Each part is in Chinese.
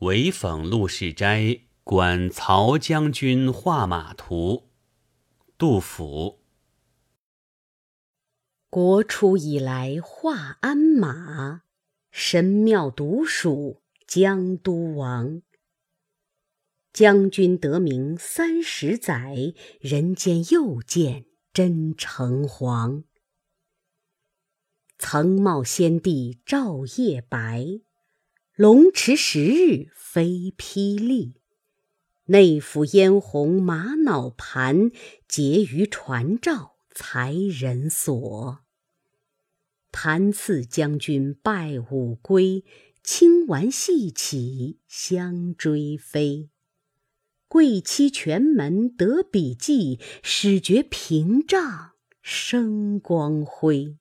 韦讽陆氏斋观曹将军画马图。杜甫。国初以来画鞍马，神庙独属江都王。将军得名三十载，人间又见真诚黄。曾冒先帝照夜白。龙池十日飞霹雳，内府嫣红玛瑙盘，结于传诏才人所。盘赐将军拜五归，清玩细起相追飞。贵戚全门得笔记，始觉屏障生光辉。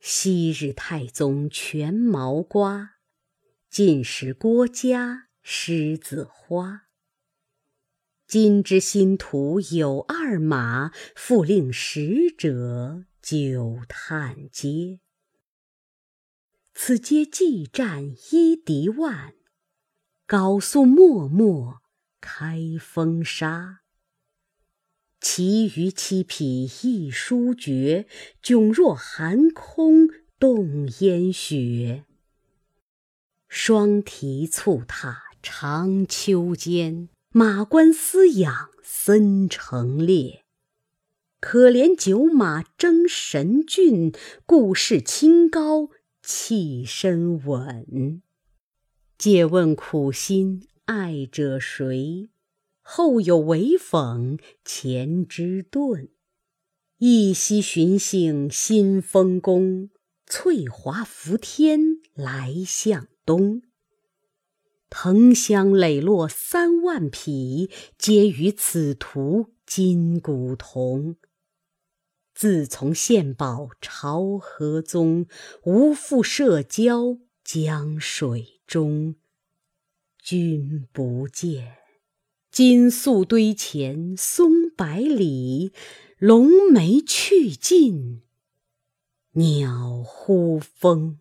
昔日太宗全毛瓜，晋时郭嘉狮子花。今之新图有二马，复令使者久叹嗟。此皆计战一敌万，高速脉脉开风沙。其余七匹一书绝，迥若寒空冻烟雪。双蹄蹴踏长秋间，马关嘶仰森城列。可怜九马争神骏，故事清高气深稳。借问苦心爱者谁？后有韦讽前之盾，一夕寻幸新丰宫，翠华浮天来向东。藤香磊落三万匹，皆与此图金古同。自从献宝朝河宗，无复涉交江水中。君不见。金粟堆前松百里，龙眉去尽鸟呼风。